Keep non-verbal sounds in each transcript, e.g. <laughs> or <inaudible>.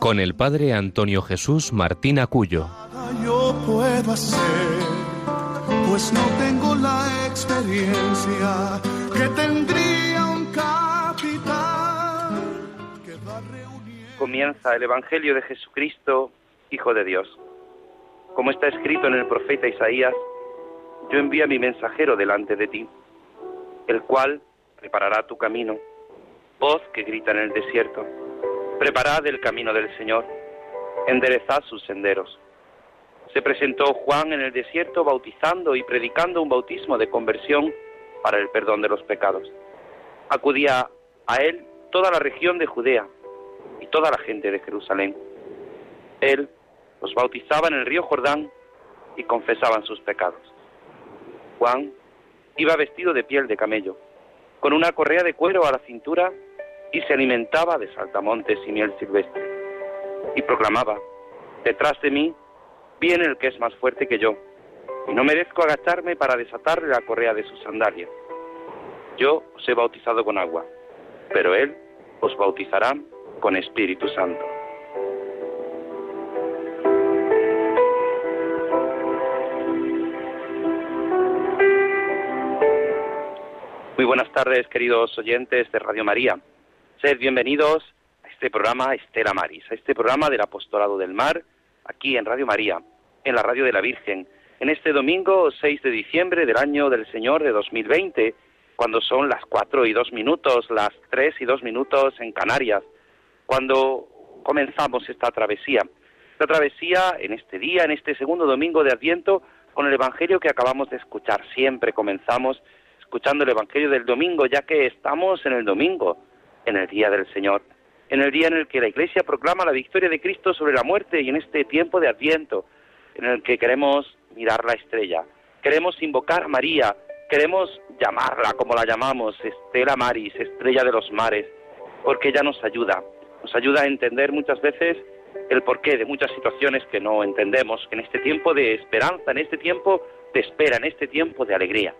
con el padre Antonio Jesús Martín Acuyo. Yo puedo hacer, pues no tengo la experiencia que tendría un capitán que va reuniendo. Comienza el Evangelio de Jesucristo, Hijo de Dios. Como está escrito en el profeta Isaías, yo envío a mi mensajero delante de ti, el cual preparará tu camino voz que grita en el desierto, preparad el camino del Señor, enderezad sus senderos. Se presentó Juan en el desierto bautizando y predicando un bautismo de conversión para el perdón de los pecados. Acudía a él toda la región de Judea y toda la gente de Jerusalén. Él los bautizaba en el río Jordán y confesaban sus pecados. Juan iba vestido de piel de camello, con una correa de cuero a la cintura y se alimentaba de saltamontes y miel silvestre. Y proclamaba, detrás de mí viene el que es más fuerte que yo, y no merezco agacharme para desatarle la correa de sus sandalias. Yo os he bautizado con agua, pero él os bautizará con Espíritu Santo. Muy buenas tardes, queridos oyentes de Radio María. Sed bienvenidos a este programa Estela Maris, a este programa del Apostolado del Mar, aquí en Radio María, en la Radio de la Virgen, en este domingo 6 de diciembre del año del Señor de 2020, cuando son las cuatro y dos minutos, las tres y dos minutos en Canarias, cuando comenzamos esta travesía. Esta travesía en este día, en este segundo domingo de Adviento, con el Evangelio que acabamos de escuchar. Siempre comenzamos escuchando el Evangelio del domingo, ya que estamos en el domingo, en el día del Señor, en el día en el que la Iglesia proclama la victoria de Cristo sobre la muerte y en este tiempo de Adviento, en el que queremos mirar la estrella, queremos invocar a María, queremos llamarla como la llamamos, Estela Maris, estrella de los mares, porque ella nos ayuda, nos ayuda a entender muchas veces el porqué de muchas situaciones que no entendemos en este tiempo de esperanza, en este tiempo de espera, en este tiempo de alegría.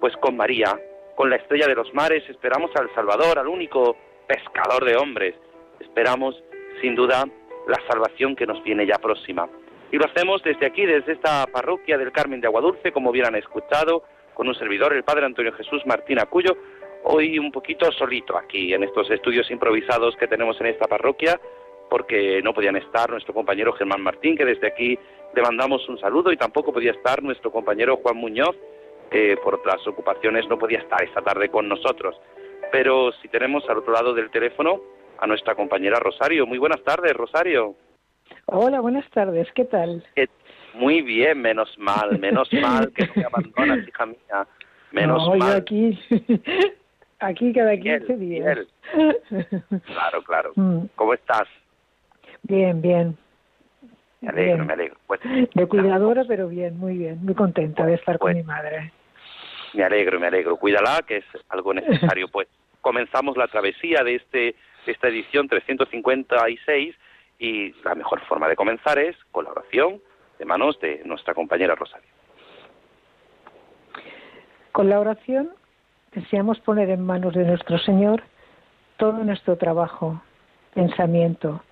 Pues con María con la estrella de los mares esperamos al Salvador, al único pescador de hombres. Esperamos, sin duda, la salvación que nos viene ya próxima. Y lo hacemos desde aquí, desde esta parroquia del Carmen de Aguadulce, como hubieran escuchado, con un servidor, el Padre Antonio Jesús Martín Acuyo, hoy un poquito solito aquí en estos estudios improvisados que tenemos en esta parroquia, porque no podían estar nuestro compañero Germán Martín, que desde aquí le mandamos un saludo, y tampoco podía estar nuestro compañero Juan Muñoz, que por otras ocupaciones no podía estar esta tarde con nosotros. Pero si tenemos al otro lado del teléfono a nuestra compañera Rosario. Muy buenas tardes, Rosario. Hola, buenas tardes, ¿qué tal? muy bien, menos mal, menos mal que no me abandonas, hija mía. Menos no, mal. Yo aquí, <laughs> aquí cada 15 días. Claro, claro. Mm. ¿Cómo estás? Bien, bien. Me alegro, me alegro. Pues, de cuidadora, pero bien, muy bien, muy contenta de estar con mi madre. Me alegro, me alegro. Cuídala, que es algo necesario. <laughs> Pues comenzamos la travesía de este esta edición 356 y la mejor forma de comenzar es con la oración de manos de nuestra compañera Rosario. Con la oración deseamos poner en manos de nuestro Señor todo nuestro trabajo, pensamiento,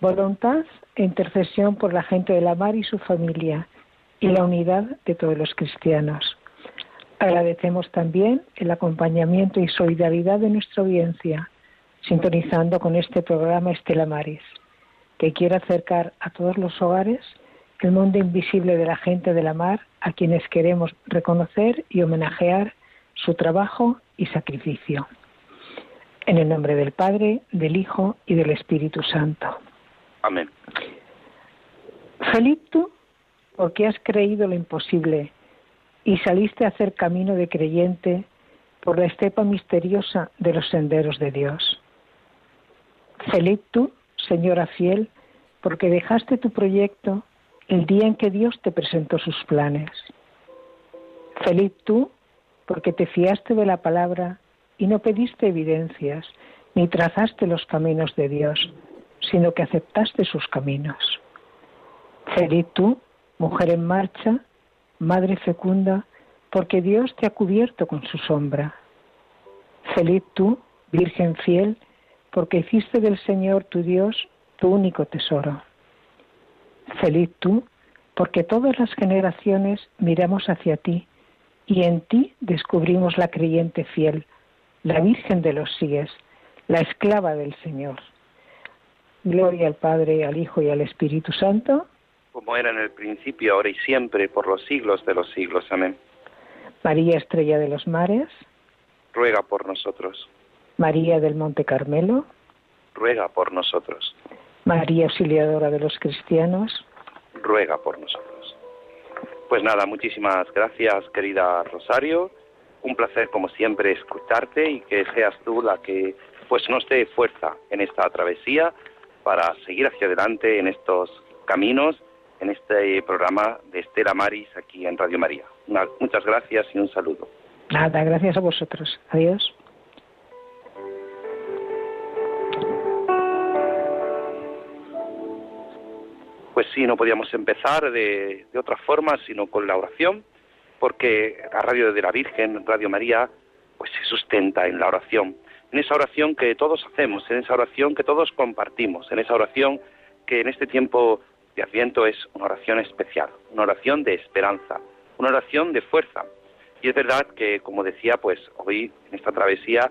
voluntad e intercesión por la gente de la mar y su familia y la unidad de todos los cristianos. Agradecemos también el acompañamiento y solidaridad de nuestra audiencia, sintonizando con este programa Estela Maris, que quiere acercar a todos los hogares el mundo invisible de la gente de la mar a quienes queremos reconocer y homenajear su trabajo y sacrificio. En el nombre del Padre, del Hijo y del Espíritu Santo. Amén. Feliz tú, porque has creído lo imposible y saliste a hacer camino de creyente por la estepa misteriosa de los senderos de Dios. Feliz tú señora fiel, porque dejaste tu proyecto el día en que Dios te presentó sus planes. Feliz tú, porque te fiaste de la palabra y no pediste evidencias, ni trazaste los caminos de Dios, sino que aceptaste sus caminos. Feliz tú, mujer en marcha, madre fecunda, porque Dios te ha cubierto con su sombra. Feliz tú, Virgen fiel, porque hiciste del Señor tu Dios tu único tesoro. Feliz tú, porque todas las generaciones miramos hacia ti y en ti descubrimos la creyente fiel, la Virgen de los Sigues, la esclava del Señor. Gloria al Padre, al Hijo y al Espíritu Santo. Como era en el principio, ahora y siempre, por los siglos de los siglos. Amén. María Estrella de los Mares. Ruega por nosotros. María del Monte Carmelo. Ruega por nosotros. María Auxiliadora de los Cristianos. Ruega por nosotros. Pues nada, muchísimas gracias, querida Rosario. Un placer, como siempre, escucharte y que seas tú la que pues nos dé fuerza en esta travesía para seguir hacia adelante en estos caminos, en este programa de Estela Maris aquí en Radio María. muchas gracias y un saludo. Nada, gracias a vosotros. Adiós. Pues sí, no podíamos empezar de, de otra forma sino con la oración, porque la radio de la Virgen, Radio María, pues se sustenta en la oración en esa oración que todos hacemos, en esa oración que todos compartimos, en esa oración que en este tiempo de Adviento es una oración especial, una oración de esperanza, una oración de fuerza. Y es verdad que, como decía, pues hoy en esta travesía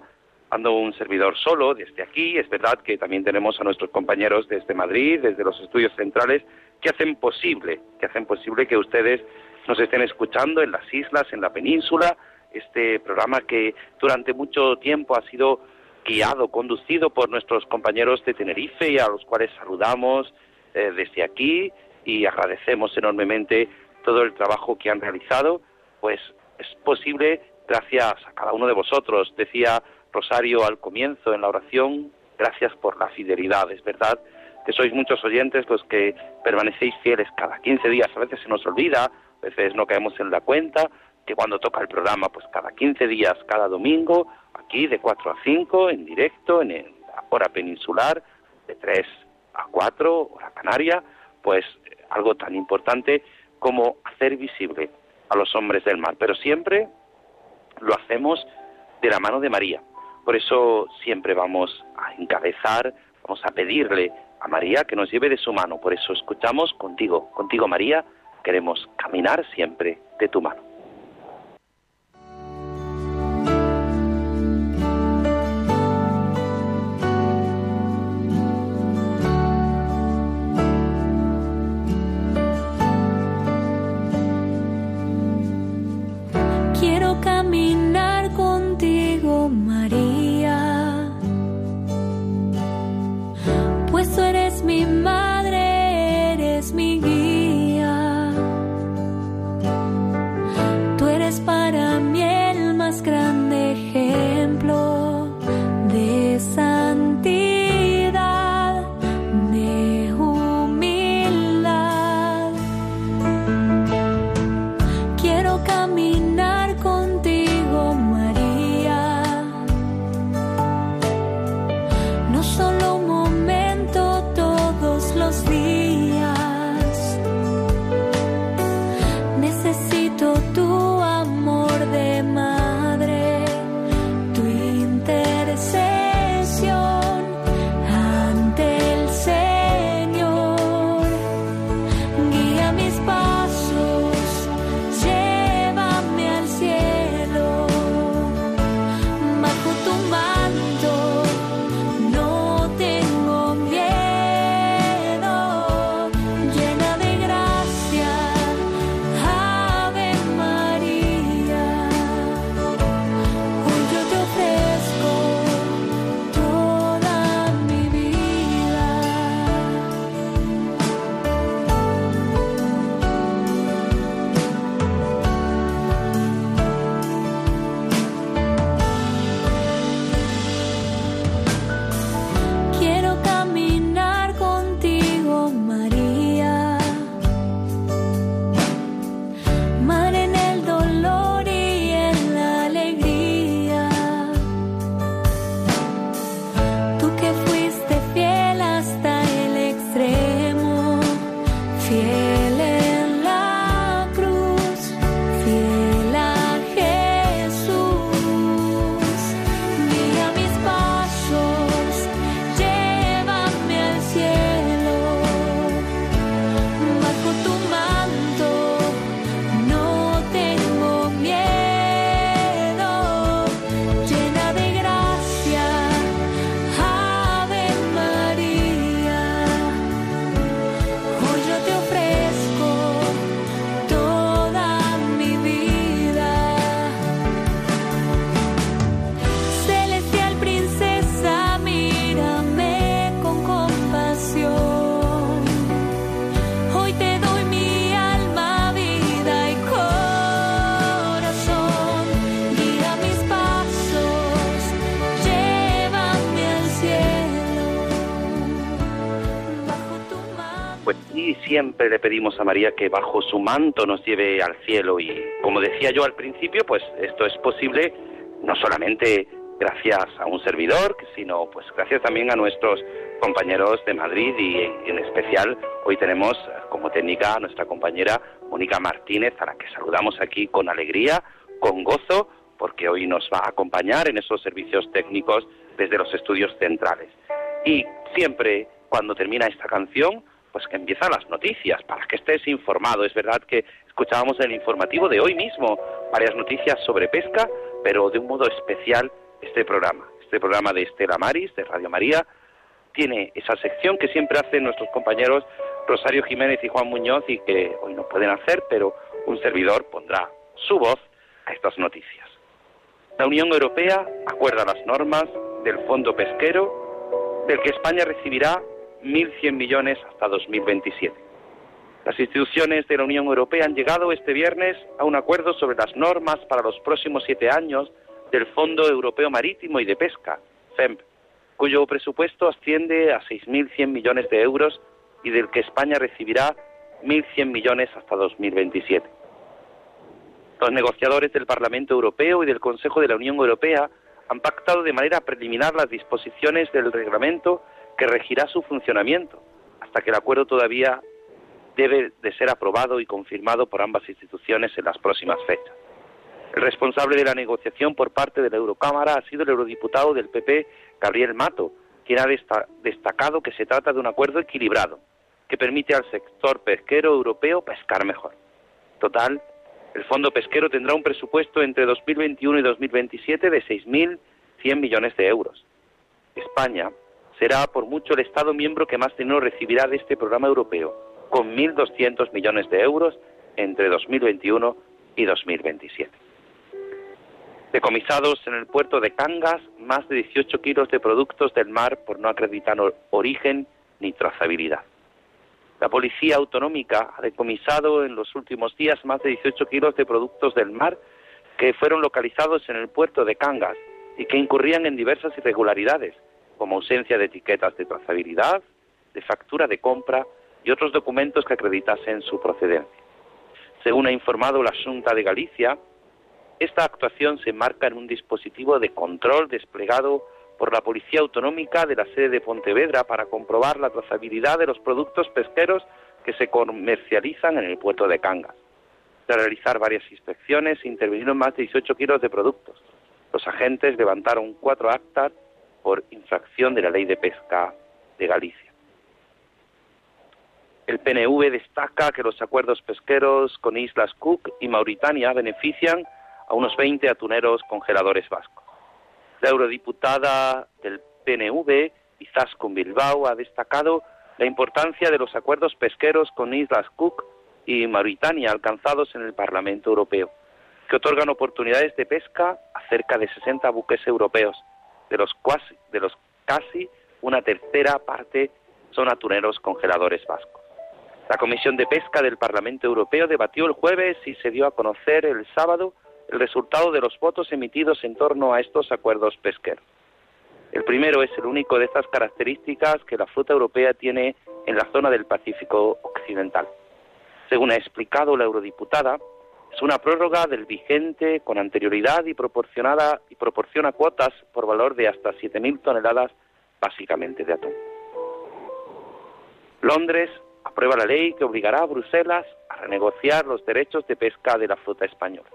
ando un servidor solo desde aquí. Es verdad que también tenemos a nuestros compañeros desde Madrid, desde los estudios centrales, que hacen posible, que hacen posible que ustedes nos estén escuchando en las islas, en la península, este programa que durante mucho tiempo ha sido guiado, conducido por nuestros compañeros de Tenerife y a los cuales saludamos eh, desde aquí y agradecemos enormemente todo el trabajo que han realizado, pues es posible gracias a cada uno de vosotros. Decía Rosario al comienzo en la oración, gracias por la fidelidad, es verdad que sois muchos oyentes los que permanecéis fieles cada 15 días, a veces se nos olvida, a veces no caemos en la cuenta, que cuando toca el programa, pues cada 15 días, cada domingo, aquí de 4 a 5, en directo, en la hora peninsular, de 3 a 4, hora canaria, pues algo tan importante como hacer visible a los hombres del mar. Pero siempre lo hacemos de la mano de María. Por eso siempre vamos a encabezar, vamos a pedirle a María que nos lleve de su mano. Por eso escuchamos contigo, contigo María, queremos caminar siempre de tu mano. Le pedimos a María que bajo su manto nos lleve al cielo y como decía yo al principio, pues esto es posible no solamente gracias a un servidor, sino pues gracias también a nuestros compañeros de Madrid y en especial hoy tenemos como técnica a nuestra compañera Mónica Martínez, a la que saludamos aquí con alegría, con gozo, porque hoy nos va a acompañar en esos servicios técnicos desde los estudios centrales. Y siempre cuando termina esta canción, pues que empiezan las noticias, para que estés informado. Es verdad que escuchábamos en el informativo de hoy mismo varias noticias sobre pesca, pero de un modo especial este programa. Este programa de Estela Maris, de Radio María, tiene esa sección que siempre hacen nuestros compañeros Rosario Jiménez y Juan Muñoz y que hoy no pueden hacer, pero un servidor pondrá su voz a estas noticias. La Unión Europea acuerda las normas del Fondo Pesquero, del que España recibirá 1.100 millones hasta 2027. Las instituciones de la Unión Europea han llegado este viernes a un acuerdo sobre las normas para los próximos siete años del Fondo Europeo Marítimo y de Pesca, FEMP, cuyo presupuesto asciende a 6.100 millones de euros y del que España recibirá 1.100 millones hasta 2027. Los negociadores del Parlamento Europeo y del Consejo de la Unión Europea han pactado de manera preliminar las disposiciones del reglamento que regirá su funcionamiento, hasta que el acuerdo todavía debe de ser aprobado y confirmado por ambas instituciones en las próximas fechas. El responsable de la negociación por parte de la Eurocámara ha sido el eurodiputado del PP, Gabriel Mato, quien ha destacado que se trata de un acuerdo equilibrado, que permite al sector pesquero europeo pescar mejor. Total, el fondo pesquero tendrá un presupuesto entre 2021 y 2027 de 6.100 millones de euros. España será por mucho el Estado miembro que más dinero recibirá de este programa europeo, con 1.200 millones de euros entre 2021 y 2027. Decomisados en el puerto de Cangas más de 18 kilos de productos del mar por no acreditar origen ni trazabilidad. La Policía Autonómica ha decomisado en los últimos días más de 18 kilos de productos del mar que fueron localizados en el puerto de Cangas y que incurrían en diversas irregularidades, como ausencia de etiquetas de trazabilidad, de factura de compra y otros documentos que acreditasen su procedencia. Según ha informado la Junta de Galicia, esta actuación se enmarca en un dispositivo de control desplegado por la Policía Autonómica de la sede de Pontevedra para comprobar la trazabilidad de los productos pesqueros que se comercializan en el puerto de Cangas. De realizar varias inspecciones, intervinieron más de 18 kilos de productos. Los agentes levantaron cuatro actas por infracción de la ley de pesca de Galicia. El PNV destaca que los acuerdos pesqueros con Islas Cook y Mauritania benefician a unos 20 atuneros congeladores vascos. La eurodiputada del PNV, Izaskun Bilbao, ha destacado la importancia de los acuerdos pesqueros con Islas Cook y Mauritania alcanzados en el Parlamento Europeo, que otorgan oportunidades de pesca a cerca de 60 buques europeos, de los, de los casi una tercera parte son atuneros congeladores vascos. La Comisión de Pesca del Parlamento Europeo debatió el jueves y se dio a conocer el sábado el resultado de los votos emitidos en torno a estos acuerdos pesqueros. El primero es el único de estas características que la flota europea tiene en la zona del Pacífico Occidental. Según ha explicado la eurodiputada, es una prórroga del vigente con anterioridad y proporcionada y proporciona cuotas por valor de hasta 7.000 toneladas, básicamente de atún. Londres aprueba la ley que obligará a Bruselas a renegociar los derechos de pesca de la flota española.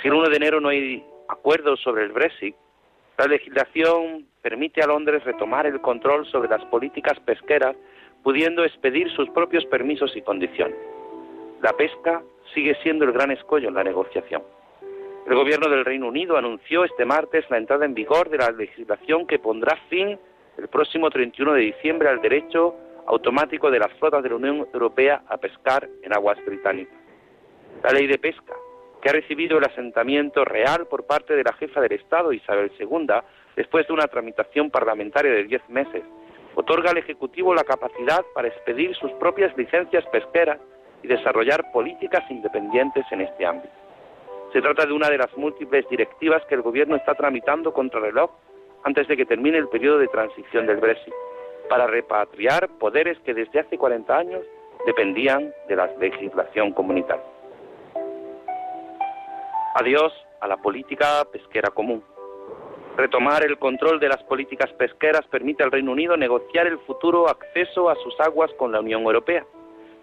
Si el 1 de enero no hay acuerdo sobre el Brexit, la legislación permite a Londres retomar el control sobre las políticas pesqueras, pudiendo expedir sus propios permisos y condiciones. La pesca sigue siendo el gran escollo en la negociación. El gobierno del Reino Unido anunció este martes la entrada en vigor de la legislación que pondrá fin el próximo 31 de diciembre al derecho automático de las flotas de la Unión Europea a pescar en aguas británicas. La ley de pesca, que ha recibido el asentamiento real por parte de la jefa del Estado, Isabel II, después de una tramitación parlamentaria de diez meses, otorga al Ejecutivo la capacidad para expedir sus propias licencias pesqueras y desarrollar políticas independientes en este ámbito. Se trata de una de las múltiples directivas que el Gobierno está tramitando contra reloj antes de que termine el periodo de transición del Brexit, para repatriar poderes que desde hace 40 años dependían de la legislación comunitaria. Adiós a la política pesquera común. Retomar el control de las políticas pesqueras permite al Reino Unido negociar el futuro acceso a sus aguas con la Unión Europea.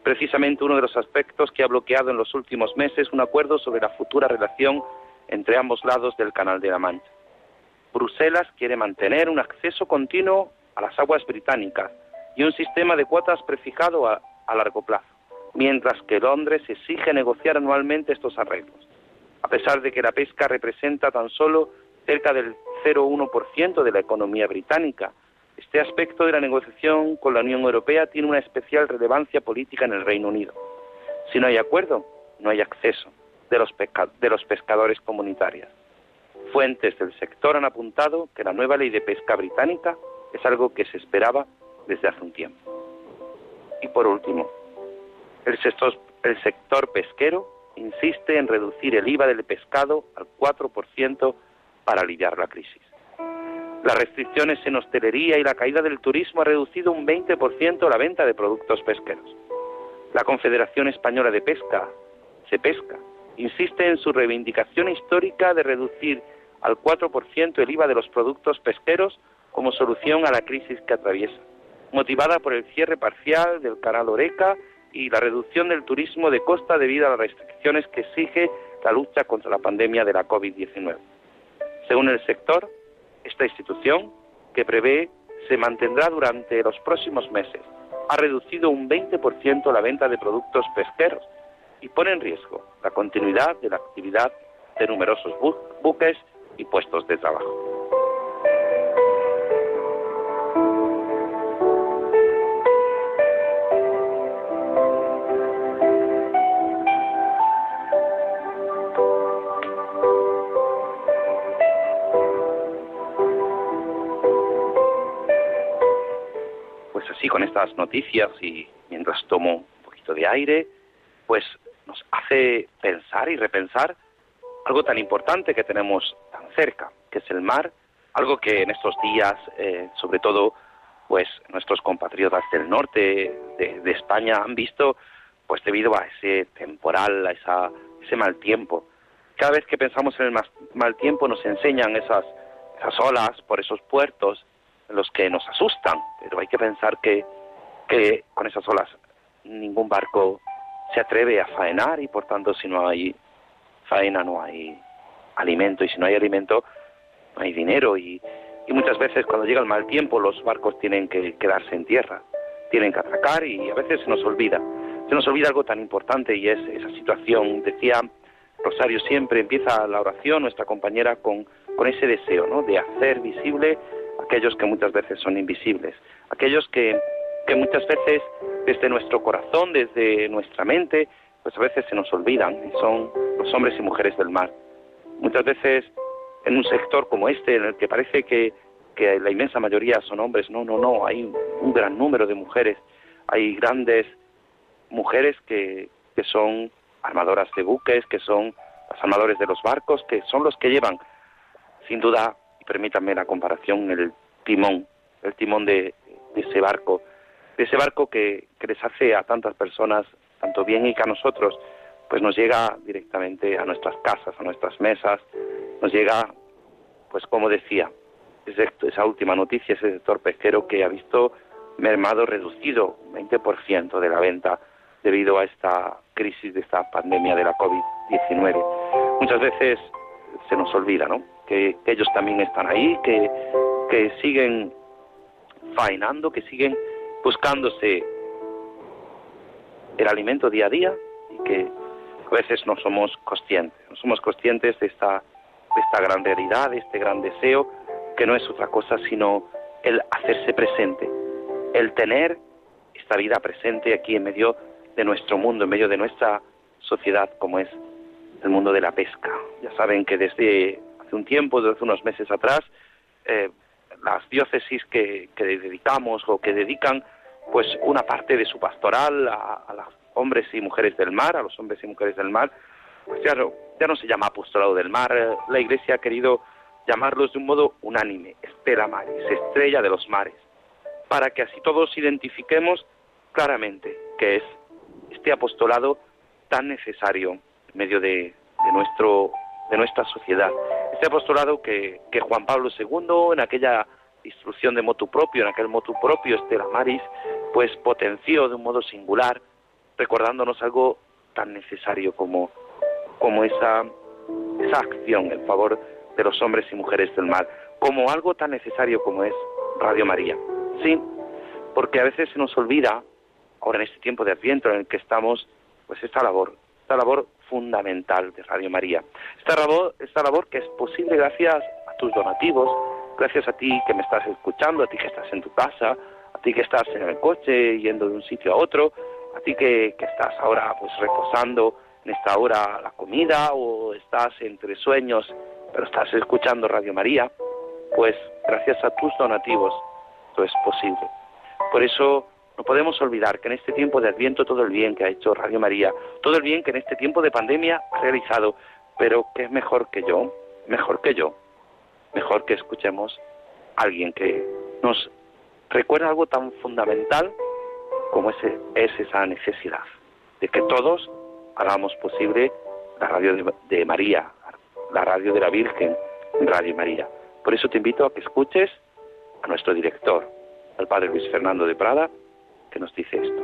Precisamente uno de los aspectos que ha bloqueado en los últimos meses un acuerdo sobre la futura relación entre ambos lados del Canal de la Mancha. Bruselas quiere mantener un acceso continuo a las aguas británicas y un sistema de cuotas prefijado a, largo plazo, mientras que Londres exige negociar anualmente estos arreglos. A pesar de que la pesca representa tan solo cerca del 0,1% de la economía británica, este aspecto de la negociación con la Unión Europea tiene una especial relevancia política en el Reino Unido. Si no hay acuerdo, no hay acceso de los, pescadores comunitarios. Fuentes del sector han apuntado que la nueva ley de pesca británica es algo que se esperaba desde hace un tiempo. Y por último, el sector, el sector pesquero insiste en reducir el IVA del pescado al 4% para aliviar la crisis. Las restricciones en hostelería y la caída del turismo ha reducido un 20% la venta de productos pesqueros. La Confederación Española de Pesca, se pesca, insiste en su reivindicación histórica de reducir al 4% el IVA de los productos pesqueros como solución a la crisis que atraviesa, motivada por el cierre parcial del canal Oreca y la reducción del turismo de costa debido a las restricciones que exige la lucha contra la pandemia de la COVID-19. Según el sector, esta institución, que prevé se mantendrá durante los próximos meses, ha reducido un 20% la venta de productos pesqueros y pone en riesgo la continuidad de la actividad de numerosos buques y puestos de trabajo. Estas noticias y mientras tomo un poquito de aire, pues nos hace pensar y repensar algo tan importante que tenemos tan cerca, que es el mar, algo que en estos días, eh, sobre todo, pues nuestros compatriotas del norte de, España han visto, pues debido a ese temporal, a ese mal tiempo. Cada vez que pensamos en el mal tiempo nos enseñan esas, esas olas por esos puertos los que nos asustan, pero hay que pensar que, que con esas olas ningún barco se atreve a faenar y por tanto si no hay faena no hay alimento y si no hay alimento no hay dinero y, muchas veces cuando llega el mal tiempo los barcos tienen que quedarse en tierra, tienen que atracar y a veces se nos olvida. Se nos olvida algo tan importante y es esa situación. Decía Rosario siempre, empieza la oración, nuestra compañera, con, con ese deseo ¿no? de hacer visible aquellos que muchas veces son invisibles, aquellos que, que muchas veces desde nuestro corazón, desde nuestra mente, pues a veces se nos olvidan son los hombres y mujeres del mar. Muchas veces en un sector como este, en el que parece que, que la inmensa mayoría son hombres, no, no, no, hay un gran número de mujeres, hay grandes mujeres que, que son armadoras de buques, que son los armadores de los barcos, que son los que llevan, sin duda, y permítanme la comparación, el timón, el timón de ese barco de ese barco que, les hace a tantas personas tanto bien y que a nosotros pues nos llega directamente a nuestras casas, a nuestras mesas, nos llega, pues como decía, esa última noticia, ese sector pesquero que ha visto mermado, reducido un 20% de la venta debido a esta crisis de esta pandemia de la COVID-19. Muchas veces se nos olvida, ¿no? Que, que ellos también están ahí, que, que siguen faenando, que siguen buscándose el alimento día a día y que a veces no somos conscientes, no somos conscientes de esta, de esta gran realidad, de este gran deseo, que no es otra cosa sino el hacerse presente, el tener esta vida presente aquí en medio de nuestro mundo, en medio de nuestra sociedad como es el mundo de la pesca. Ya saben que desde hace un tiempo, desde unos meses atrás, eh, las diócesis que, que dedicamos o que dedican pues una parte de su pastoral a, los hombres y mujeres del mar, a los hombres y mujeres del mar, pues ya no, ya no se llama apostolado del mar, la Iglesia ha querido llamarlos de un modo unánime, Estela Maris, estrella de los mares, para que así todos identifiquemos claramente que es este apostolado tan necesario en medio de, nuestro, de nuestra sociedad. Este apostolado que, que Juan Pablo II, en aquella instrucción de motu propio, en aquel motu propio Estela Maris, pues potenció de un modo singular, recordándonos algo tan necesario como, como esa, esa acción en favor de los hombres y mujeres del mal, como algo tan necesario como es Radio María. Sí, porque a veces se nos olvida, ahora en este tiempo de Adviento en el que estamos, pues esta labor, esta labor fundamental de Radio María. Esta labor, esta labor que es posible gracias a tus donativos, gracias a ti que me estás escuchando, a ti que estás en tu casa, a ti que estás en el coche yendo de un sitio a otro, a ti que, que estás ahora pues reposando en esta hora la comida o estás entre sueños pero estás escuchando Radio María, pues gracias a tus donativos esto es posible. Por eso no podemos olvidar que en este tiempo de Adviento todo el bien que ha hecho Radio María, todo el bien que en este tiempo de pandemia ha realizado, pero que es mejor que yo, mejor que yo, mejor que escuchemos a alguien que nos recuerda algo tan fundamental como ese, es esa necesidad de que todos hagamos posible la radio de, de María, la radio de la Virgen, Radio María. Por eso te invito a que escuches a nuestro director, al padre Luis Fernando de Prada, que nos dice esto.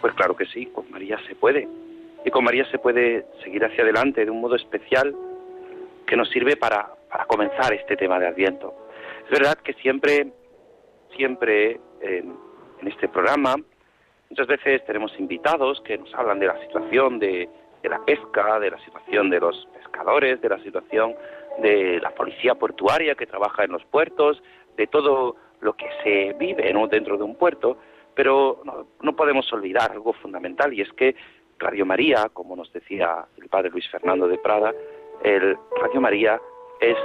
Pues claro que sí, con María se puede. Y con María se puede seguir hacia adelante de un modo especial que nos sirve para, para comenzar este tema de Adviento. Es verdad que siempre, siempre en, este programa. Muchas veces tenemos invitados que nos hablan de la situación de, la pesca, de la situación de los pescadores, de la situación de la policía portuaria que trabaja en los puertos, de todo lo que se vive dentro de un puerto, pero no, podemos olvidar algo fundamental y es que Radio María, como nos decía el padre Luis Fernando de Prada, el Radio María es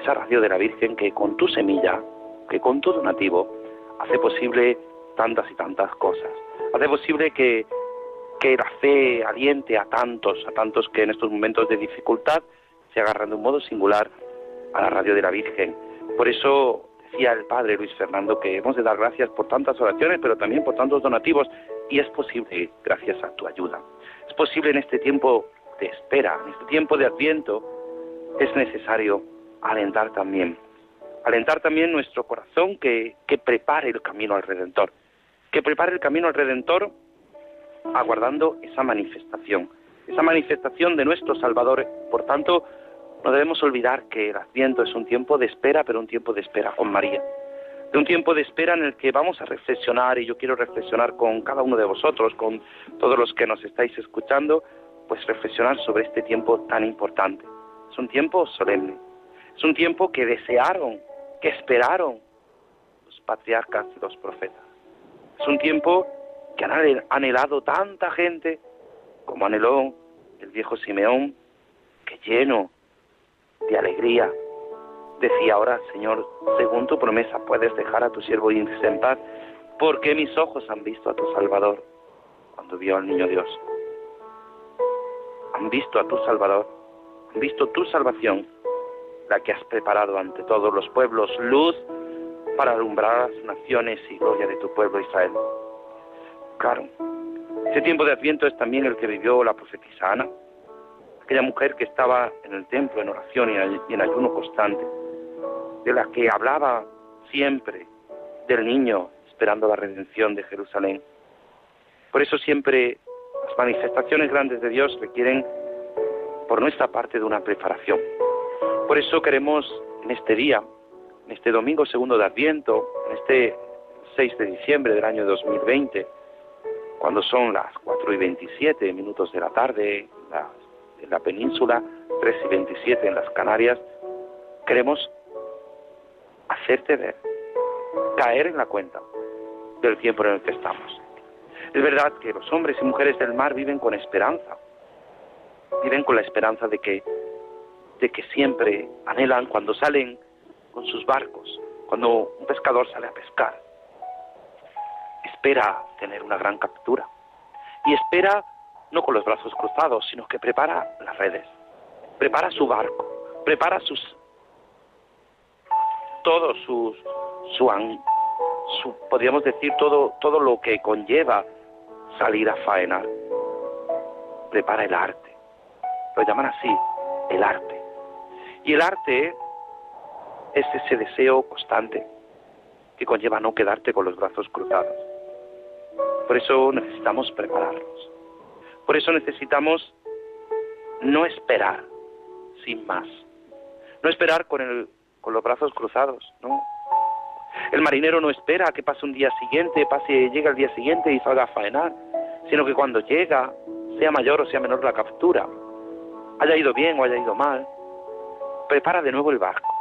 esa radio de la Virgen que con tu semilla, que con tu donativo, hace posible tantas y tantas cosas. Hace posible que, que la fe aliente a tantos, a tantos que en estos momentos de dificultad se agarran de un modo singular a la radio de la Virgen. Por eso decía el padre Luis Fernando que hemos de dar gracias por tantas oraciones, pero también por tantos donativos, y es posible gracias a tu ayuda. Es posible en este tiempo de espera, en este tiempo de adviento, es necesario alentar también alentar también nuestro corazón que, que prepare el camino al Redentor, que prepare el camino al Redentor aguardando esa manifestación, esa manifestación de nuestro Salvador. Por tanto, no debemos olvidar que el Adviento es un tiempo de espera, pero un tiempo de espera con María. De un tiempo de espera en el que vamos a reflexionar, y yo quiero reflexionar con cada uno de vosotros, con todos los que nos estáis escuchando, pues reflexionar sobre este tiempo tan importante. Es un tiempo solemne, es un tiempo que desearon que esperaron los patriarcas y los profetas. Es un tiempo que han anhelado tanta gente como anheló el viejo Simeón, que lleno de alegría decía ahora, Señor, según tu promesa puedes dejar a tu siervo irse en paz, porque mis ojos han visto a tu Salvador. cuando vio al niño Dios. Han visto a tu Salvador, han visto tu salvación, la que has preparado ante todos los pueblos, luz para alumbrar las naciones y gloria de tu pueblo Israel. Claro, ese tiempo de Adviento es también el que vivió la profetisa Ana, aquella mujer que estaba en el templo en oración y en ayuno constante, de la que hablaba siempre del niño esperando la redención de Jerusalén. Por eso siempre las manifestaciones grandes de Dios requieren por nuestra parte de una preparación. Por eso queremos en este día, en este domingo segundo de Adviento, en este 6 de diciembre del año 2020, cuando son las 4 y 27 minutos de la tarde en la península, 3 y 27 en las Canarias, queremos hacerte ver, caer en la cuenta del tiempo en el que estamos. Es verdad que los hombres y mujeres del mar viven con esperanza, viven con la esperanza de que, de que siempre anhelan cuando salen con sus barcos, cuando un pescador sale a pescar, espera tener una gran captura. Y espera no con los brazos cruzados, sino que prepara las redes, prepara su barco, prepara sus todo su, su podríamos decir todo todo lo que conlleva salir a faenar. Prepara el arte. Lo llaman así, el arte. Y el arte es ese deseo constante que conlleva no quedarte con los brazos cruzados por eso necesitamos prepararnos. Por eso necesitamos no esperar sin más. No esperar con, el, con los brazos cruzados, ¿no? El marinero no espera a que pase un día siguiente, pase, llegue al día siguiente y salga a faenar, sino que cuando llega, sea mayor o sea menor la captura, haya ido bien o haya ido mal, prepara de nuevo el barco,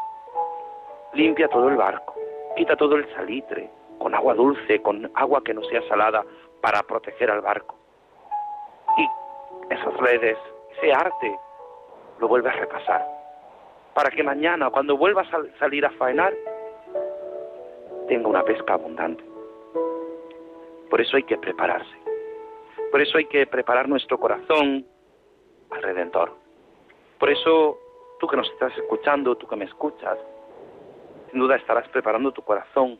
limpia todo el barco, quita todo el salitre, con agua dulce, con agua que no sea salada, para proteger al barco. Y esas redes, ese arte, lo vuelve a repasar, para que mañana, cuando vuelva a salir a faenar, tenga una pesca abundante. Por eso hay que prepararse. Por eso hay que preparar nuestro corazón al Redentor. Por eso tú que nos estás escuchando, tú que me escuchas, sin duda estarás preparando tu corazón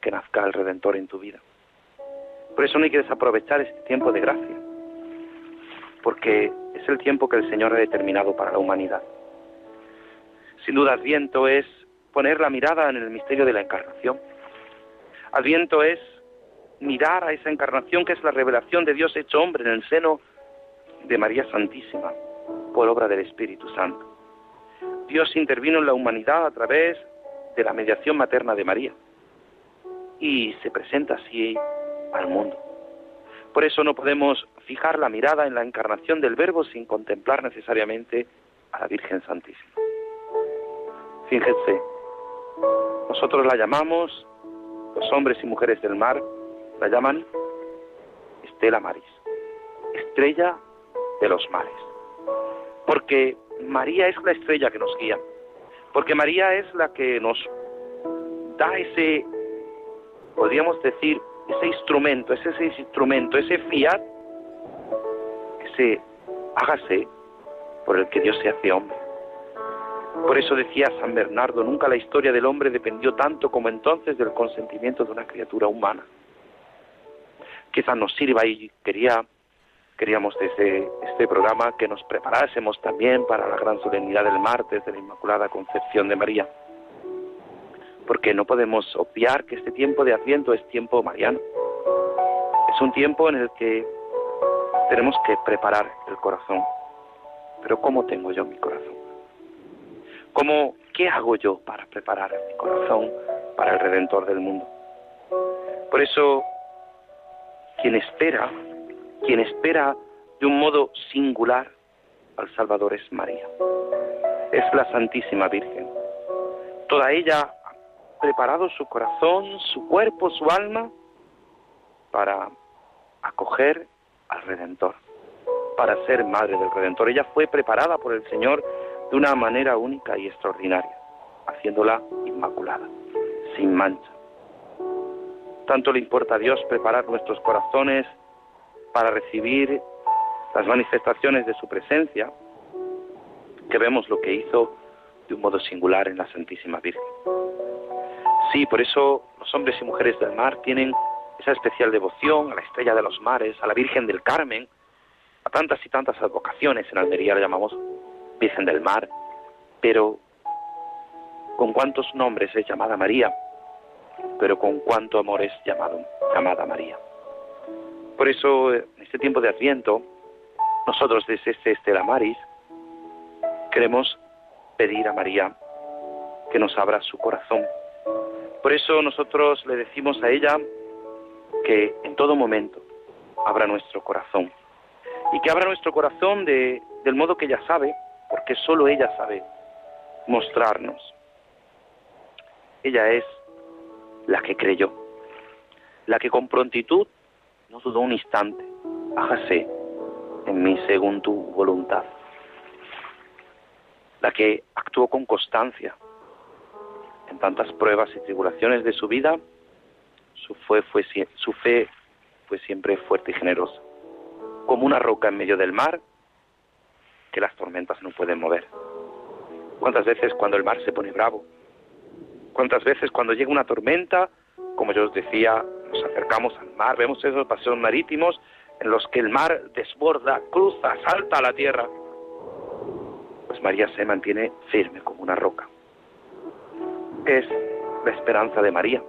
que nazca el Redentor en tu vida. Por eso no hay que desaprovechar este tiempo de gracia, porque es el tiempo que el Señor ha determinado para la humanidad. Sin duda, Adviento es poner la mirada en el misterio de la encarnación. Adviento es mirar a esa encarnación que es la revelación de Dios hecho hombre en el seno de María Santísima, por obra del Espíritu Santo. Dios intervino en la humanidad a través de la mediación materna de María y se presenta así al mundo. Por eso no podemos fijar la mirada en la encarnación del Verbo sin contemplar necesariamente a la Virgen Santísima. Fíjense, nosotros la llamamos, los hombres y mujeres del mar la llaman Estela Maris, estrella de los mares. Porque María es la estrella que nos guía, porque María es la que nos da ese podríamos decir, ese instrumento, ese, ese instrumento, ese fiat hágase por el que Dios se hace hombre. Por eso decía San Bernardo, nunca la historia del hombre dependió tanto como entonces del consentimiento de una criatura humana. Quizás nos sirva y quería, queríamos desde este programa que nos preparásemos también para la gran solemnidad del martes de la Inmaculada Concepción de María porque no podemos obviar que este tiempo de Adviento es tiempo mariano. Es un tiempo en el que tenemos que preparar el corazón. Pero ¿cómo tengo yo mi corazón? ¿Cómo, ¿Qué hago yo para preparar mi corazón para el Redentor del mundo? Por eso, quien espera, quien espera de un modo singular al Salvador es María. Es la Santísima Virgen. Toda ella preparado su corazón, su cuerpo, su alma para acoger al Redentor, para ser madre del Redentor. Ella fue preparada por el Señor de una manera única y extraordinaria, haciéndola inmaculada, sin mancha. Tanto le importa a Dios preparar nuestros corazones para recibir las manifestaciones de su presencia, que vemos lo que hizo de un modo singular en la Santísima Virgen. Sí, por eso los hombres y mujeres del mar tienen esa especial devoción a la estrella de los mares, a la Virgen del Carmen, a tantas y tantas advocaciones, en Almería la llamamos Virgen del Mar, pero con cuántos nombres es llamada María, pero con cuánto amor es llamado, llamada María. Por eso, en este tiempo de Adviento, nosotros desde este Estela Maris queremos pedir a María que nos abra su corazón. Por eso nosotros le decimos a ella que en todo momento abra nuestro corazón y que abra nuestro corazón de, del modo que ella sabe, porque solo ella sabe mostrarnos. Ella es la que creyó, la que con prontitud no dudó un instante, hágase en mí según tu voluntad, la que actuó con constancia en tantas pruebas y tribulaciones de su vida, su fe fue, siempre fuerte y generosa, como una roca en medio del mar que las tormentas no pueden mover. ¿Cuántas veces cuando el mar se pone bravo? ¿Cuántas veces cuando llega una tormenta, como yo os decía, nos acercamos al mar, vemos esos paseos marítimos en los que el mar desborda, cruza, salta a la tierra? Pues María se mantiene firme como una roca. Es la esperanza de María.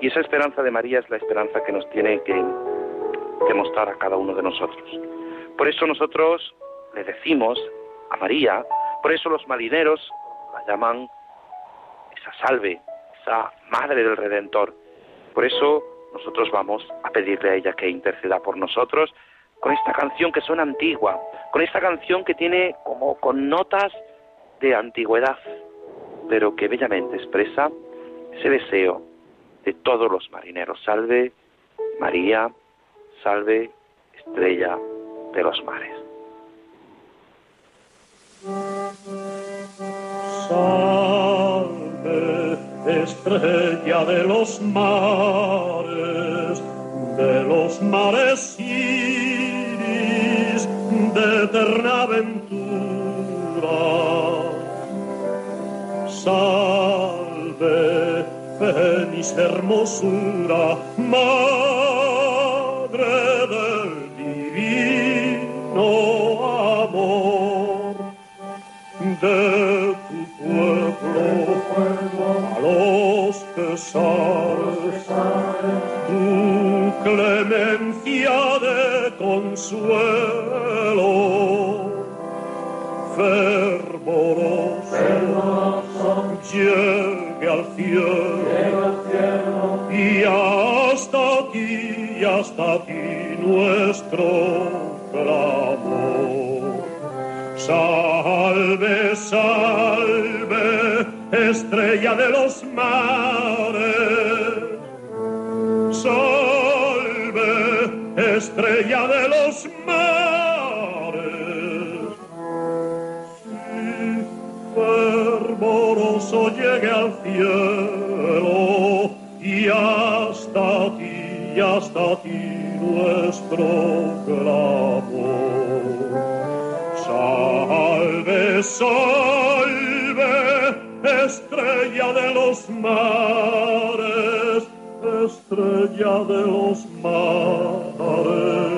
Y esa esperanza de María es la esperanza que nos tiene que, mostrar a cada uno de nosotros. Por eso nosotros le decimos a María, por eso los marineros la llaman esa salve, esa madre del Redentor. Por eso nosotros vamos a pedirle a ella que interceda por nosotros con esta canción que suena antigua, con esta canción que tiene como con notas de antigüedad, pero que bellamente expresa ese deseo de todos los marineros. Salve María, salve estrella de los mares. Salve, estrella de los mares, de los mares iris, de eterna aventura. Salve, feliz hermosura, madre del divino de tu pueblo a los pesares, tu clemencia de consuelo, fervoroso, llegue al cielo, y hasta aquí, hasta aquí nuestro clamor. Salve, salve, estrella de los mares. Salve, estrella de los mares. Si fervoroso llegue al cielo mares, estrella de los mares.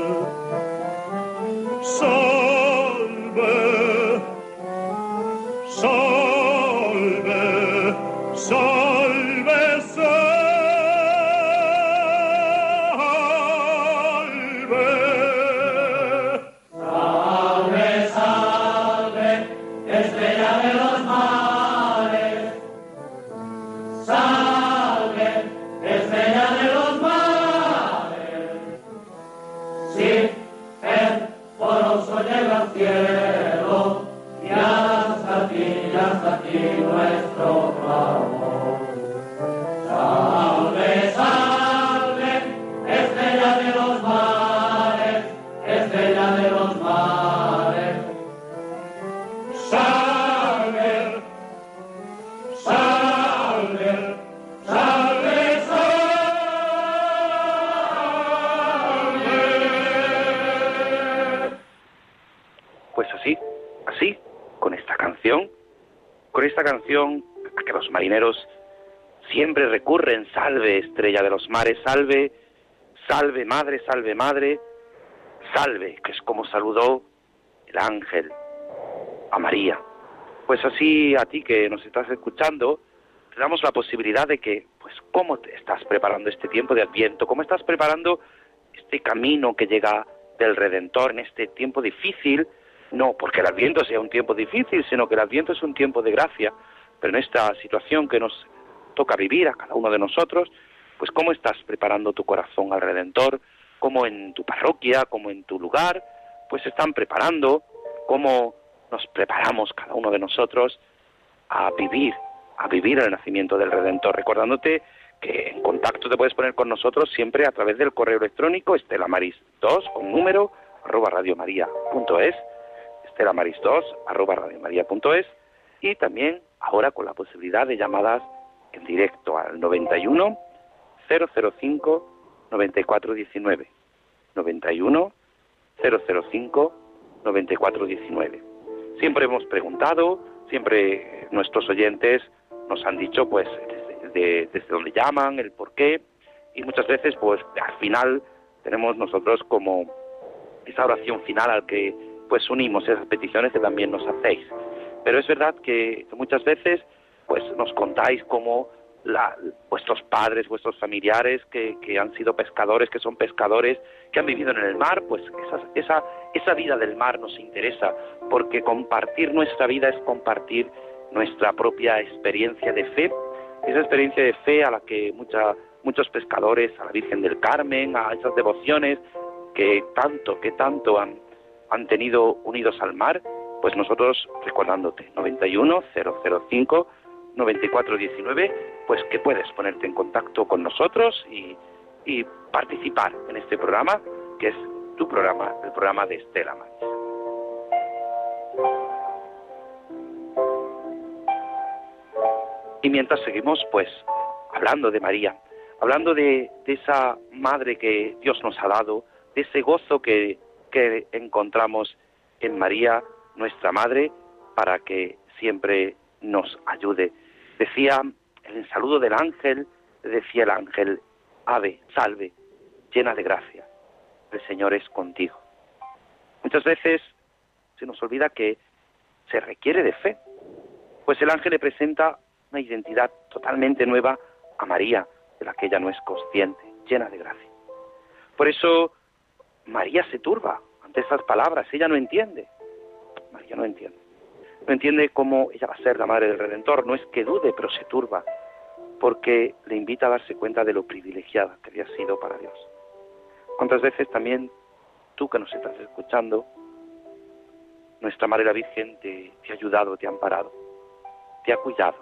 Esta canción a que los marineros siempre recurren, salve estrella de los mares, salve, salve madre, salve madre, salve, que es como saludó el ángel a María. Pues así a ti que nos estás escuchando, te damos la posibilidad de que, pues, cómo te estás preparando este tiempo de Adviento, cómo estás preparando este camino que llega del Redentor en este tiempo difícil, no porque el Adviento sea un tiempo difícil, sino que el Adviento es un tiempo de gracia, pero en esta situación que nos toca vivir a cada uno de nosotros, pues cómo estás preparando tu corazón al Redentor, cómo en tu parroquia, como en tu lugar, pues están preparando, cómo nos preparamos cada uno de nosotros a vivir, a vivir el nacimiento del Redentor, recordándote que en contacto te puedes poner con nosotros siempre a través del correo electrónico estelamaris2 con número arroba radiomaria.es, estelamaris2 arroba radiomaria.es y también ahora con la posibilidad de llamadas en directo al 91 005 9419 91 005 9419. Siempre hemos preguntado, siempre nuestros oyentes nos han dicho pues desde, desde dónde llaman, el por qué y muchas veces pues al final tenemos nosotros como esa oración final al que pues unimos esas peticiones que también nos hacéis. Pero es verdad que muchas veces pues nos contáis cómo la, vuestros padres, vuestros familiares que, que, han sido pescadores, que son pescadores, que han vivido en el mar, pues esa, esa, esa vida del mar nos interesa, porque compartir nuestra vida es compartir nuestra propia experiencia de fe, esa experiencia de fe a la que mucha, muchos pescadores, a la Virgen del Carmen, a esas devociones que tanto, que tanto han, han tenido unidos al mar, pues nosotros recordándote, 91 005 9419, pues que puedes ponerte en contacto con nosotros y, y participar en este programa, que es tu programa, el programa de Estela Maris. Y mientras seguimos, pues, hablando de María, hablando de, esa madre que Dios nos ha dado, de ese gozo que, que encontramos en María, nuestra madre, para que siempre nos ayude. Decía el saludo del ángel, decía el ángel, ave, salve, llena de gracia, el Señor es contigo. Muchas veces se nos olvida que se requiere de fe, pues el ángel le presenta una identidad totalmente nueva a María, de la que ella no es consciente, llena de gracia. Por eso María se turba ante esas palabras, ella no entiende. María no entiende no entiende cómo ella va a ser la madre del Redentor, no es que dude, pero se turba, porque le invita a darse cuenta de lo privilegiada que había sido para Dios. ¿Cuántas veces también tú que nos estás escuchando, nuestra Madre la Virgen te, te ha ayudado, te ha amparado, te ha cuidado?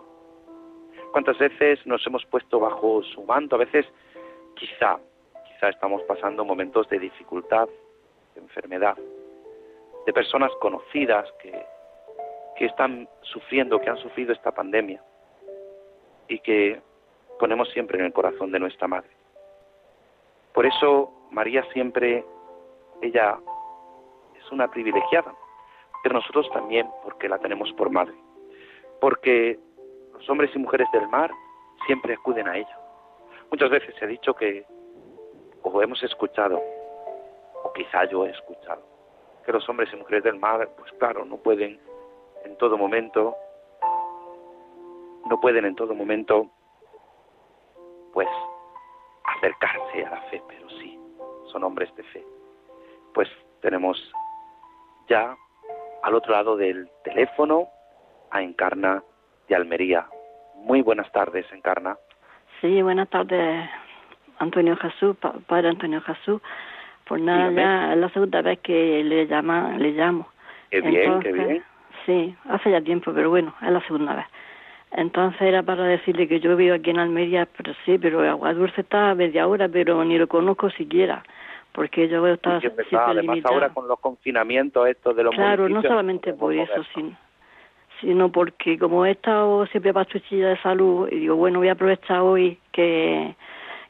¿Cuántas veces nos hemos puesto bajo su manto? A veces quizá, quizá estamos pasando momentos de dificultad, de enfermedad, de personas conocidas que que están sufriendo, que han sufrido esta pandemia y que ponemos siempre en el corazón de nuestra Madre. Por eso María siempre, ella es una privilegiada, pero nosotros también porque la tenemos por Madre, porque los hombres y mujeres del mar siempre acuden a ella. Muchas veces se ha dicho que, o hemos escuchado, o quizá yo he escuchado, que los hombres y mujeres del mar, pues claro, no pueden en todo momento, no pueden en todo momento, pues, acercarse a la fe, pero sí, son hombres de fe. Pues tenemos ya al otro lado del teléfono a Encarna de Almería. Muy buenas tardes, Encarna. Sí, buenas tardes, Antonio Jesús, Padre Antonio Jesús. Por nada, ya es la segunda vez que le llama, le llamo. Qué bien, qué bien. Sí, hace ya tiempo, pero bueno, es la segunda vez. Entonces era para decirle que yo vivo aquí en Almería, pero sí, pero Agua Dulce está a media hora, pero ni lo conozco siquiera, porque yo veo estar siempre Además ahora con los confinamientos estos de los Claro, no solamente por eso, sino, sino porque como he estado siempre pastuchilla de salud, y digo, bueno, voy a aprovechar hoy que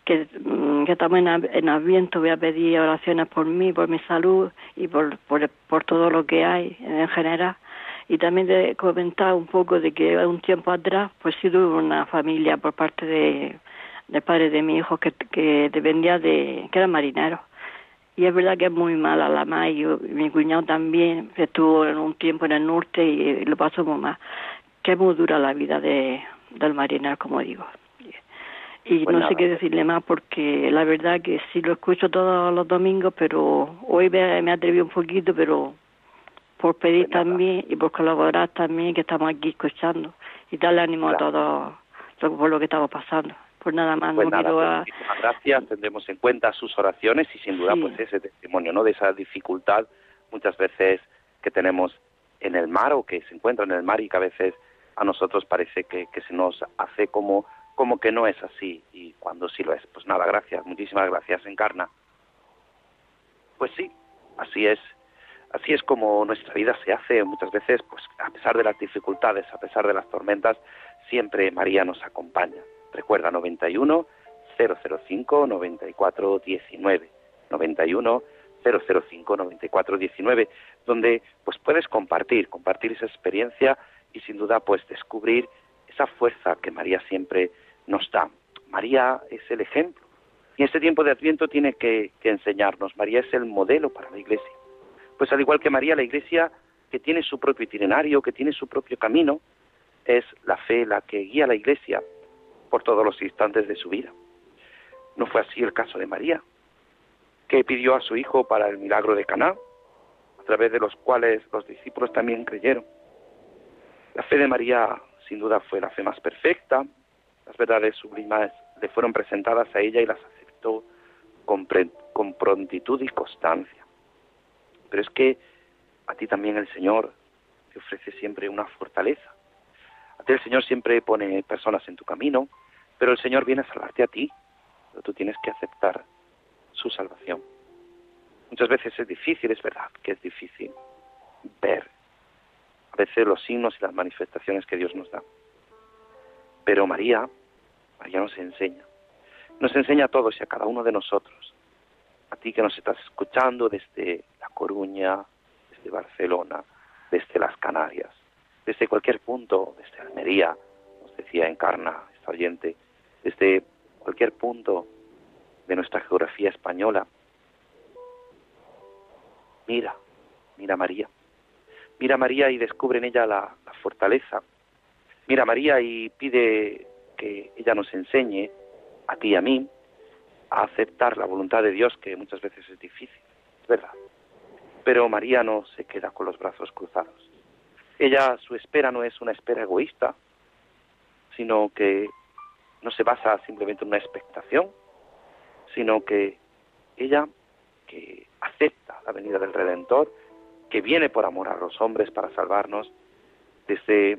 que, mm, que estamos en, en Adviento, voy a pedir oraciones por mí, por mi salud y por, por, por todo lo que hay en general Y también de comentar un poco de que un tiempo atrás, pues sí tuve una familia por parte de, de padre de mi hijo que, que dependía de, que era marinero. Y es verdad que es muy mala la más, y mi cuñado también estuvo en un tiempo en el norte y lo pasó muy mal. Que muy dura la vida de, del marinero, como digo. Y pues no sé qué decirle más porque la verdad que sí lo escucho todos los domingos, pero hoy me, me atreví un poquito, pero por pedir pues también y por colaborar también que estamos aquí escuchando y darle ánimo a todos por lo que estamos pasando. Pues nada más, pues no quiero... Muchísimas gracias, tendremos en cuenta sus oraciones y sin duda pues ese testimonio, ¿no? De esa dificultad muchas veces que tenemos en el mar o que se encuentra en el mar y que a veces a nosotros parece que, que se nos hace como como que no es así y cuando sí lo es. Pues nada, gracias, muchísimas gracias, Encarna. Pues sí, así es. Así es como nuestra vida se hace muchas veces, pues a pesar de las dificultades, a pesar de las tormentas, siempre María nos acompaña. Recuerda 91 005 94 19 91 005 94 19 donde pues puedes compartir, compartir esa experiencia y sin duda pues descubrir esa fuerza que María siempre nos da. María es el ejemplo. Y este tiempo de Adviento tiene que, enseñarnos. María es el modelo para la Iglesia. Pues al igual que María, la Iglesia, que tiene su propio itinerario, que tiene su propio camino, es la fe la que guía a la Iglesia por todos los instantes de su vida. No fue así el caso de María, que pidió a su hijo para el milagro de Caná, a través de los cuales los discípulos también creyeron. La fe de María, sin duda, fue la fe más perfecta, verdades sublimes le fueron presentadas a ella y las aceptó con, con prontitud y constancia. Pero es que a ti también el Señor te ofrece siempre una fortaleza. A ti el Señor siempre pone personas en tu camino, pero el Señor viene a salvarte a ti. Pero tú tienes que aceptar su salvación. Muchas veces es difícil, es verdad que es difícil ver a veces los signos y las manifestaciones que Dios nos da. Pero María, María nos enseña. Nos enseña a todos y a cada uno de nosotros. A ti que nos estás escuchando desde La Coruña, desde Barcelona, desde las Canarias, desde cualquier punto, desde Almería, nos decía Encarna, esta oyente, desde cualquier punto de nuestra geografía española. Mira, mira María. Mira María y descubre en ella la, la fortaleza, mira María y pide que ella nos enseñe, a ti y a mí, a aceptar la voluntad de Dios, que muchas veces es difícil, es verdad. Pero María no se queda con los brazos cruzados. Ella, su espera no es una espera egoísta, sino que no se basa simplemente en una expectación, sino que ella, que acepta la venida del Redentor, que viene por amor a los hombres para salvarnos, desde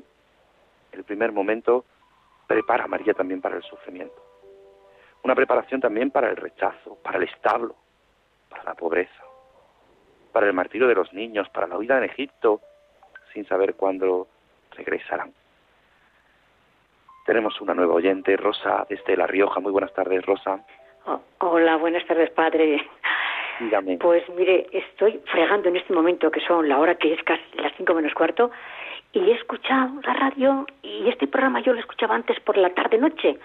el primer momento prepara a María también para el sufrimiento. Una preparación también para el rechazo, para el establo, para la pobreza, para el martirio de los niños, para la huida en Egipto, sin saber cuándo regresarán. Tenemos una nueva oyente, Rosa, desde La Rioja. Muy buenas tardes, Rosa. Oh, hola, buenas tardes, padre. Dígame. Pues mire, estoy fregando en este momento, que son la hora que es casi las cinco menos cuarto, y he escuchado la radio y este programa yo lo escuchaba antes por la tarde noche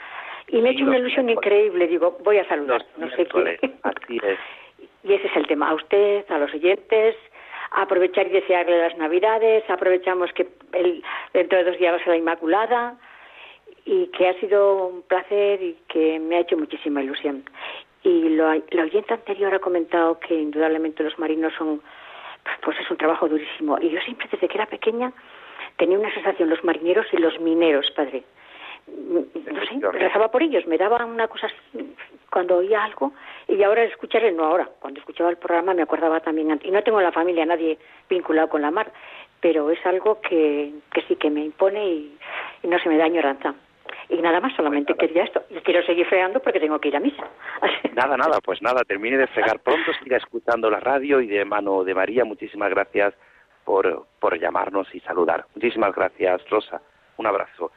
y me ha hecho una ilusión increíble digo voy a saludar no sé qué. <laughs> Y ese es el tema a usted a los oyentes aprovechar y desearle las navidades aprovechamos que el, dentro de dos días va a ser la inmaculada y que ha sido un placer y que me ha hecho muchísima ilusión. Y lo, la oyente anterior ha comentado que indudablemente los marinos son pues es un trabajo durísimo. Y yo siempre desde que era pequeña tenía una sensación los marineros y los mineros, padre. No sé, rezaba por ellos, me daba una cosa cuando oía algo y ahora escucharle, no ahora, cuando escuchaba el programa me acordaba también, y no tengo en la familia nadie vinculado con la mar, pero es algo que, que sí que me impone y, no se me da añoranza. Y nada más, solamente pues quería esto. Y quiero seguir fregando porque tengo que ir a misa. <laughs> Nada, nada, pues nada, termine de fregar pronto, siga escuchando la radio y de mano de María, muchísimas gracias por, por llamarnos y saludar. Muchísimas gracias, Rosa. Un abrazo.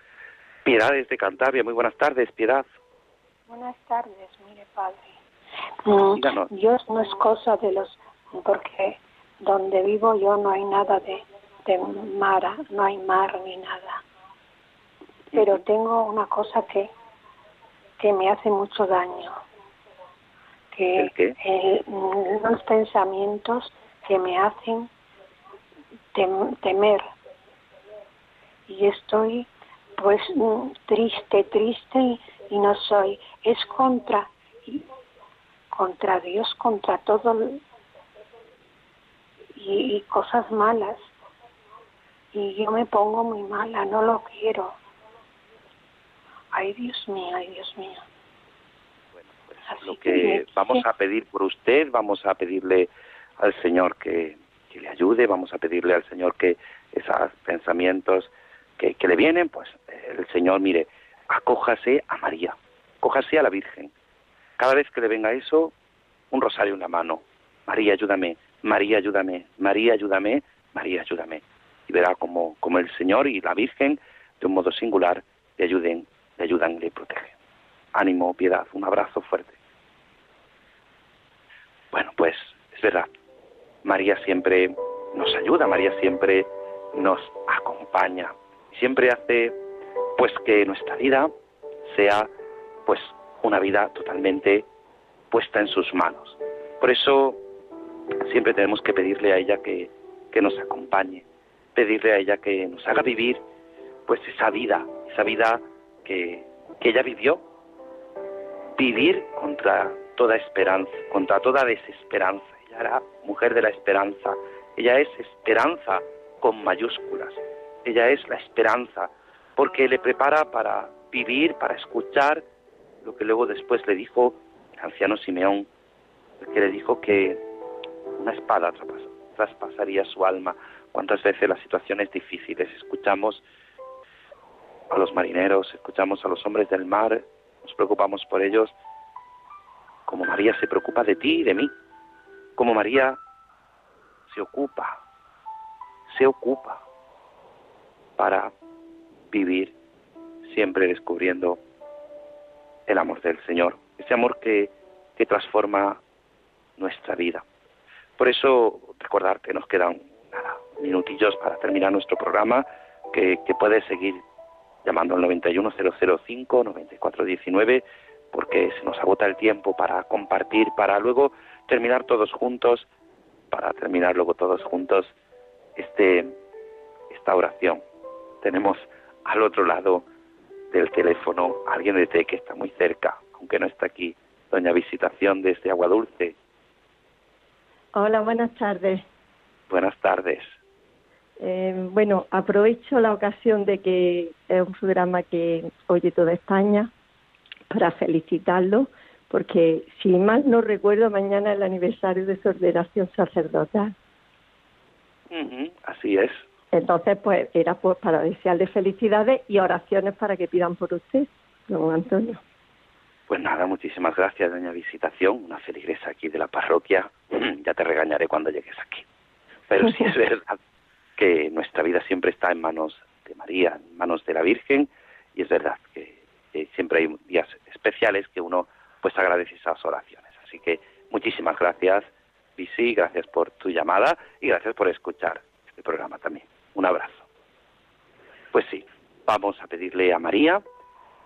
Piedad desde Cantabria. Muy buenas tardes, Piedad. Buenas tardes, mire, padre. Mm, yo no es cosa de los... porque donde vivo yo no hay nada de de mar, no hay mar ni nada. Pero tengo una cosa que, que me hace mucho daño. Que ¿El los pensamientos que me hacen temer. Y estoy pues triste, triste y, no soy. Es contra, contra Dios, contra todo y, cosas malas. Y yo me pongo muy mala, no lo quiero. Ay, Dios mío, ay, Dios mío. Bueno, pues lo que vamos a pedir por usted, vamos a pedirle al Señor que, le ayude, vamos a pedirle al Señor que esos pensamientos que, que le vienen, pues el Señor, mire, acójase a María, acójase a la Virgen. Cada vez que le venga eso, un rosario en la mano. María, ayúdame, María, ayúdame, María, ayúdame, María, ayúdame. Y verá como, como el Señor y la Virgen, de un modo singular, le ayuden, le ayudan y le protegen. Ánimo, piedad, un abrazo fuerte. Bueno, pues es verdad, María siempre nos ayuda, María siempre nos acompaña, siempre hace pues que nuestra vida sea pues una vida totalmente puesta en sus manos. Por eso siempre tenemos que pedirle a ella que, que nos acompañe, pedirle a ella que nos haga vivir pues esa vida, esa vida que, que ella vivió, vivir contra toda esperanza, contra toda desesperanza. Ella era mujer de la esperanza, ella es esperanza con mayúsculas, ella es la esperanza, porque le prepara para vivir, para escuchar lo que luego después le dijo el anciano Simeón, que le dijo que una espada traspasaría su alma. Cuántas veces las situaciones difíciles escuchamos a los marineros, escuchamos a los hombres del mar, nos preocupamos por ellos, como María se preocupa de ti y de mí, como María se ocupa, se ocupa para vivir siempre descubriendo el amor del Señor, ese amor que, que transforma nuestra vida. Por eso, recordar que nos quedan nada, minutillos para terminar nuestro programa, que, que puedes seguir llamando al 91005-9419, porque se nos agota el tiempo para compartir, para luego terminar todos juntos, para terminar luego todos juntos este, esta oración. Tenemos al otro lado del teléfono alguien de té que está muy cerca, aunque no está aquí. Doña Visitación desde Agua Dulce. Hola, buenas tardes. Buenas tardes. Eh, bueno, aprovecho la ocasión de que es un programa que oye toda España para felicitarlo, porque si mal no recuerdo, mañana es el aniversario de su ordenación sacerdotal. así es. Entonces, pues era pues para desearle felicidades y oraciones para que pidan por usted, don Antonio. Pues nada, muchísimas gracias, doña Visitación, una feligresa aquí de la parroquia. <clears throat> ya te regañaré cuando llegues aquí. Pero sí es <laughs> verdad que nuestra vida siempre está en manos de María, en manos de la Virgen, y es verdad que, siempre hay días especiales que uno pues agradece esas oraciones. Así que muchísimas gracias, Visi, gracias por tu llamada y gracias por escuchar este programa también. Un abrazo. Pues sí, vamos a pedirle a María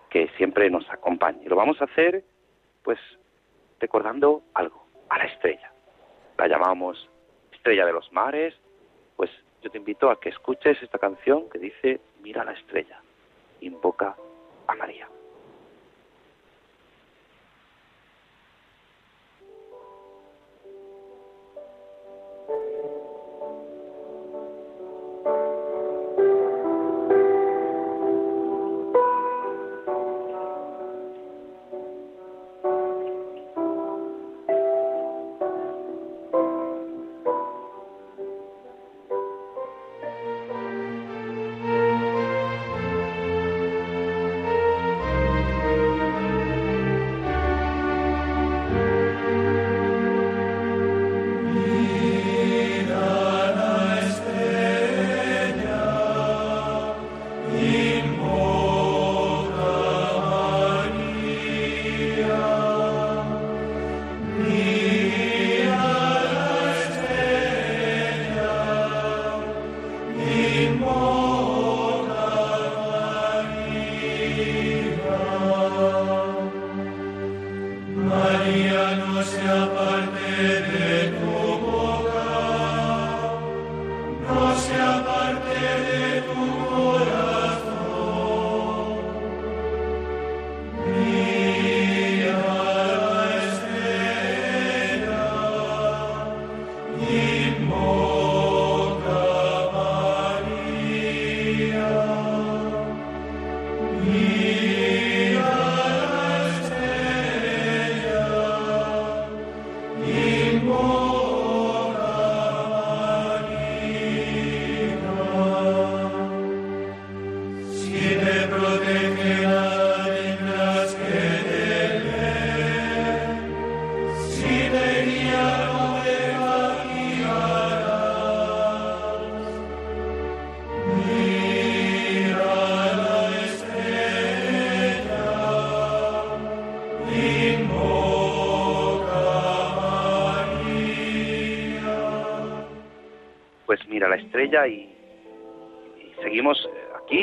que siempre nos acompañe. Lo vamos a hacer, pues, recordando algo, a la estrella. La llamamos estrella de los mares, pues yo te invito a que escuches esta canción que dice, mira la estrella, invoca a María.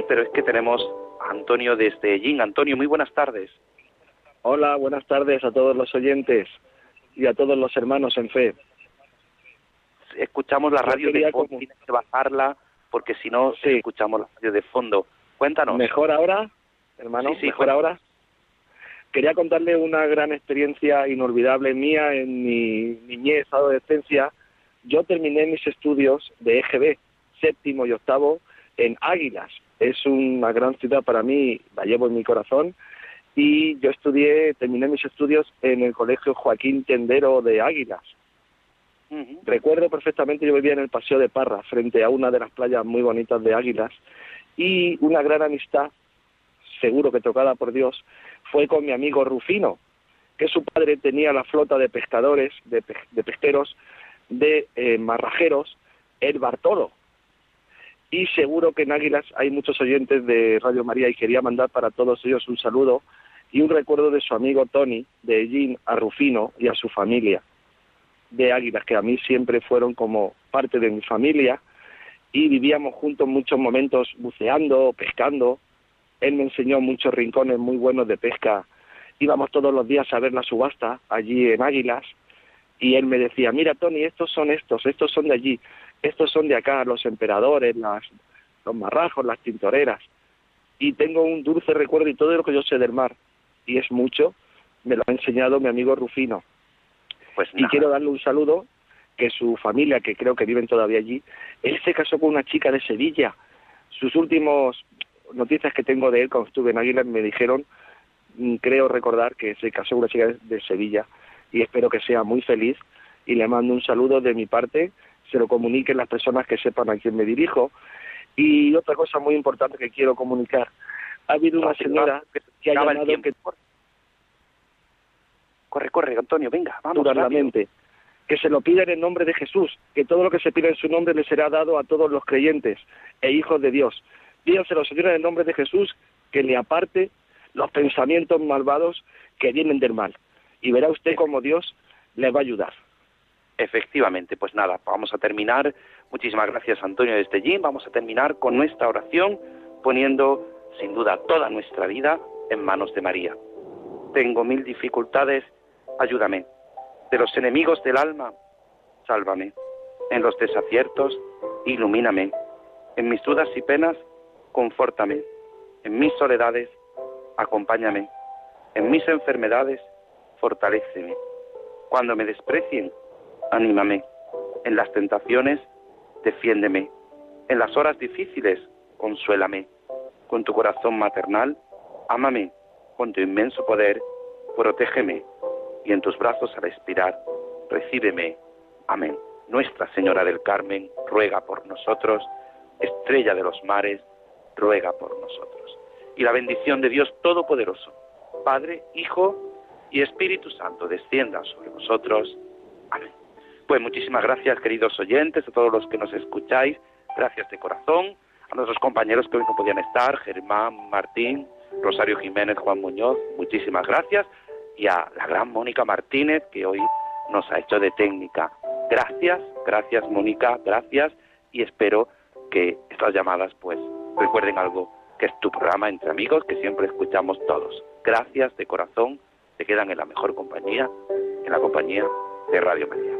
Pero es que tenemos a Antonio desde Jin. Antonio, muy buenas tardes. Hola, buenas tardes a todos los oyentes y a todos los hermanos en fe. Escuchamos la radio de fondo, tienes que bajarla porque si no escuchamos la radio de fondo. Cuéntanos. ¿Mejor ahora, hermano? ¿Mejor ahora? Quería contarle una gran experiencia inolvidable mía en mi niñez, adolescencia. Yo terminé mis estudios de EGB, séptimo y octavo en Águilas. Es una gran ciudad para mí, la llevo en mi corazón. Y yo estudié, terminé mis estudios en el Colegio Joaquín Tendero de Águilas. Recuerdo perfectamente, yo vivía en el Paseo de Parra, frente a una de las playas muy bonitas de Águilas, y una gran amistad, seguro que tocada por Dios, fue con mi amigo Rufino, que su padre tenía la flota de pescadores, de, pesqueros, de eh, marrajeros, el Bartolo, y seguro que en Águilas hay muchos oyentes de Radio María y quería mandar para todos ellos un saludo y un recuerdo de su amigo Tony, de Jean a Rufino y a su familia de Águilas, que a mí siempre fueron como parte de mi familia y vivíamos juntos muchos momentos buceando, pescando. Él me enseñó muchos rincones muy buenos de pesca. Íbamos todos los días a ver la subasta allí en Águilas y él me decía, mira Tony, estos son estos, estos son de allí estos son de acá, los emperadores, las, los marrajos, las tintoreras. Y tengo un dulce recuerdo y todo lo que yo sé del mar, y es mucho, me lo ha enseñado mi amigo Rufino. Pues y quiero darle un saludo, que su familia, que creo que viven todavía allí, él se casó con una chica de Sevilla. Sus últimos noticias que tengo de él cuando estuve en Águila me dijeron, mm, creo recordar que se casó con una chica de Sevilla y espero que sea muy feliz y le mando un saludo de mi parte se lo comuniquen las personas que sepan a quién me dirijo. Y otra cosa muy importante que quiero comunicar, ha habido una señora que ha llamado que... Corre, corre, Antonio, venga, vamos. Naturalmente, que se lo pida en el nombre de Jesús, que todo lo que se pida en su nombre le será dado a todos los creyentes e hijos de Dios. Pídanselo, Señor, en el nombre de Jesús, que le aparte los pensamientos malvados que vienen del mal. Y verá usted cómo Dios le va a ayudar. Efectivamente, pues nada, vamos a terminar. Muchísimas gracias Antonio de Estellín. Vamos a terminar con nuestra oración poniendo sin duda toda nuestra vida en manos de María. Tengo mil dificultades, ayúdame. De los enemigos del alma, sálvame. En los desaciertos, ilumíname. En mis dudas y penas, confórtame. En mis soledades, acompáñame. En mis enfermedades, fortaléceme. Cuando me desprecien, anímame. En las tentaciones, defiéndeme. En las horas difíciles, consuélame. Con tu corazón maternal, ámame. Con tu inmenso poder, protégeme. Y en tus brazos al expirar, recíbeme. Amén. Nuestra Señora del Carmen, ruega por nosotros. Estrella de los mares, ruega por nosotros. Y la bendición de Dios Todopoderoso, Padre, Hijo y Espíritu Santo, descienda sobre nosotros. Amén. Pues muchísimas gracias, queridos oyentes, a todos los que nos escucháis. Gracias de corazón. A nuestros compañeros que hoy no podían estar, Germán, Martín, Rosario Jiménez, Juan Muñoz, muchísimas gracias. Y a la gran Mónica Martínez, que hoy nos ha hecho de técnica. Gracias, gracias Mónica, gracias. Y espero que estas llamadas pues recuerden algo que es tu programa entre amigos que siempre escuchamos todos. Gracias de corazón, te quedan en la mejor compañía en la compañía de Radio María.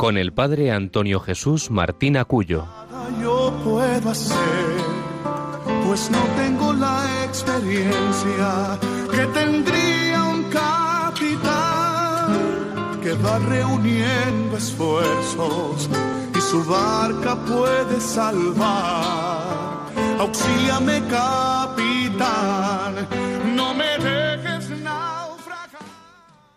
con el padre Antonio Jesús Martín Acuyo. Yo puedo hacer, pues no tengo la experiencia que tendría un capitán que va reuniendo esfuerzos y su barca puede salvar. Auxíame, capitán